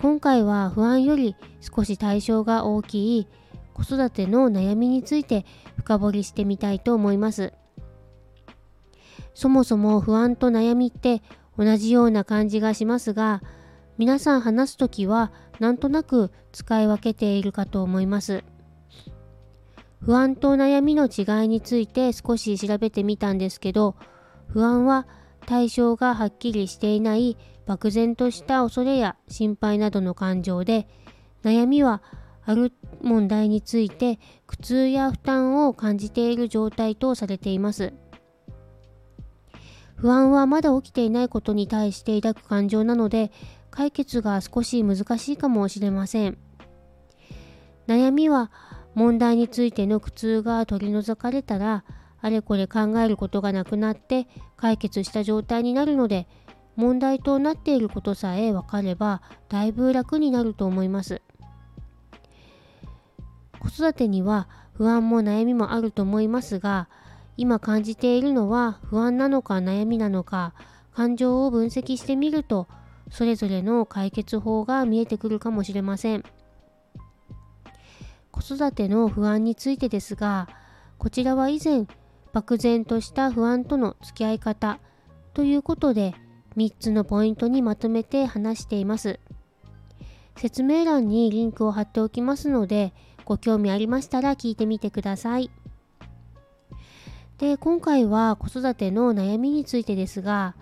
今回は不安より少し対象が大きい子育ての悩みについて深掘りしてみたいと思います。そもそも不安と悩みって同じような感じがしますが皆さん話すときはなんとなく使い分けているかと思います。不安と悩みの違いについて少し調べてみたんですけど不安は対象がはっきりしていない漠然とした恐れや心配などの感情で悩みはある問題について苦痛や負担を感じている状態とされています。不安はまだ起きていないことに対して抱く感情なので解決が少し難しいかもしれません。悩みは問題についての苦痛が取り除かれたらあれこれ考えることがなくなって解決した状態になるので問題となっていることさえ分かればだいぶ楽になると思います。子育てには不安も悩みもあると思いますが今感じているのは不安なのか悩みなのか感情を分析してみるとそれぞれの解決法が見えてくるかもしれません子育ての不安についてですがこちらは以前漠然とした不安との付き合い方ということで3つのポイントにまとめて話しています。説明欄にリンクを貼っておきますので、ご興味ありましたら聞いてみてください。で、今回は子育ての悩みについてですが、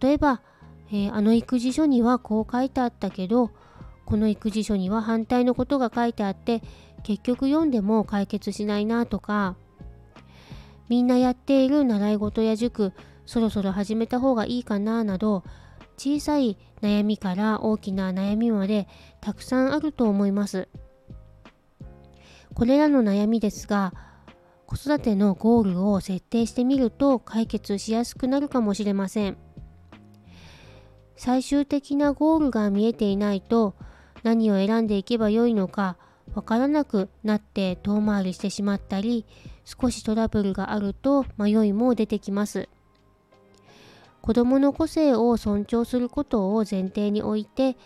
例えば、えー、あの育児書にはこう書いてあったけど、この育児書には反対のことが書いてあって、結局読んでも解決しないなとか、みんなやっている習い事や塾、そろそろ始めた方がいいかななど小さい悩みから大きな悩みまでたくさんあると思います。これらの悩みですが子育てのゴールを設定してみると解決しやすくなるかもしれません。最終的なゴールが見えていないと何を選んでいけばよいのかわからなくなって遠回りしてしまったり少しトラブルがあると迷いも出てきます。子どもの個性を尊重することを前提に置いて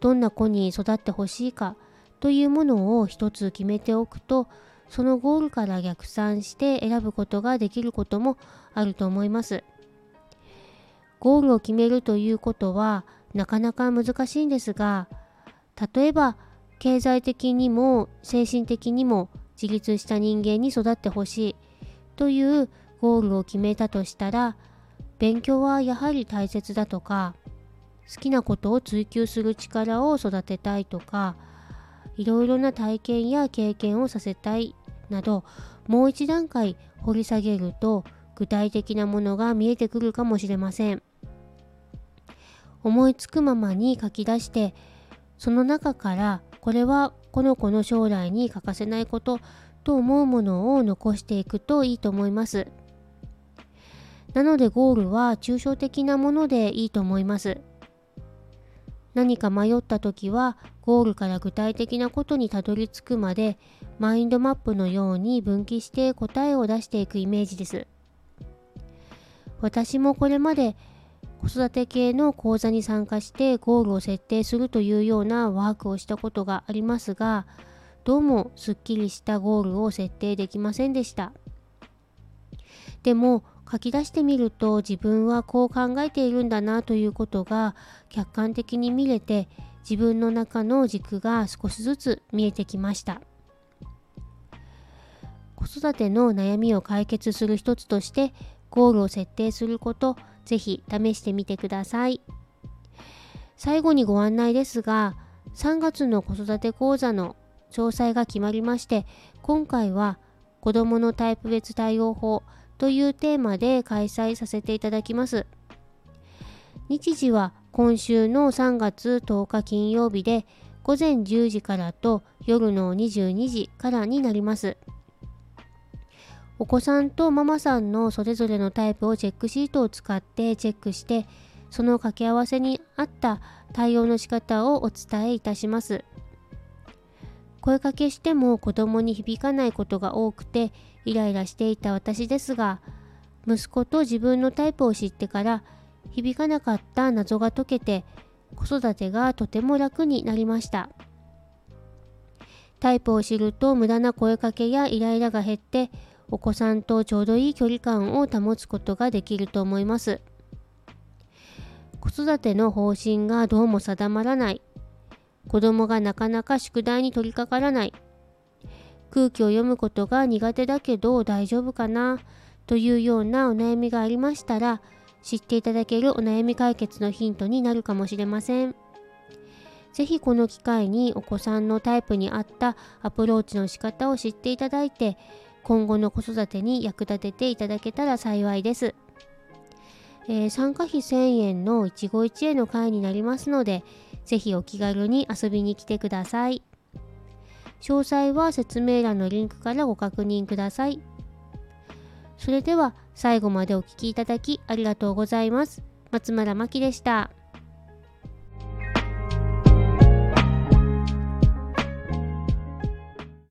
どんな子に育ってほしいかというものを一つ決めておくとそのゴールから逆算して選ぶことができることもあると思います。ゴールを決めるということはなかなか難しいんですが例えば経済的にも精神的にも自立した人間に育ってほしいというゴールを決めたとしたら勉強はやはり大切だとか好きなことを追求する力を育てたいとかいろいろな体験や経験をさせたいなどもう一段階掘り下げると具体的なものが見えてくるかもしれません。思いつくままに書き出してその中からこれはこの子の将来に欠かせないことと思うものを残していくといいと思います。なのでゴールは抽象的なものでいいと思います。何か迷った時はゴールから具体的なことにたどり着くまでマインドマップのように分岐して答えを出していくイメージです。私もこれまで子育て系の講座に参加してゴールを設定するというようなワークをしたことがありますがどうもすっきりしたゴールを設定できませんでした。でも書き出してみると自分はこう考えているんだなということが客観的に見れて自分の中の軸が少しずつ見えてきました子育ての悩みを解決する一つとしてゴールを設定することぜひ試してみてください最後にご案内ですが3月の子育て講座の詳細が決まりまして今回は子どものタイプ別対応法というテーマで開催させていただきます。日時は今週の3月10日金曜日で午前10時からと夜の22時からになります。お子さんとママさんのそれぞれのタイプをチェックシートを使ってチェックしてその掛け合わせに合った対応の仕方をお伝えいたします。声かけしても子供に響かないことが多くてイライラしていた私ですが息子と自分のタイプを知ってから響かなかった謎が解けて子育てがとても楽になりましたタイプを知ると無駄な声かけやイライラが減ってお子さんとちょうどいい距離感を保つことができると思います。子育ての方針がどうも定まらない。子供がなかなか宿題に取り掛からない。空気を読むことが苦手だけど大丈夫かな。というようなお悩みがありましたら知っていただけるお悩み解決のヒントになるかもしれません。ぜひこの機会にお子さんのタイプに合ったアプローチの仕方を知っていただいて今後の子育てに役立てていただけたら幸いです。えー、参加費1000円の一期一会の会になりますのでぜひお気軽に遊びに来てください。詳細は説明欄のリンクからご確認ください。それでは最後までお聴きいただきありがとうございます。松村真希でした。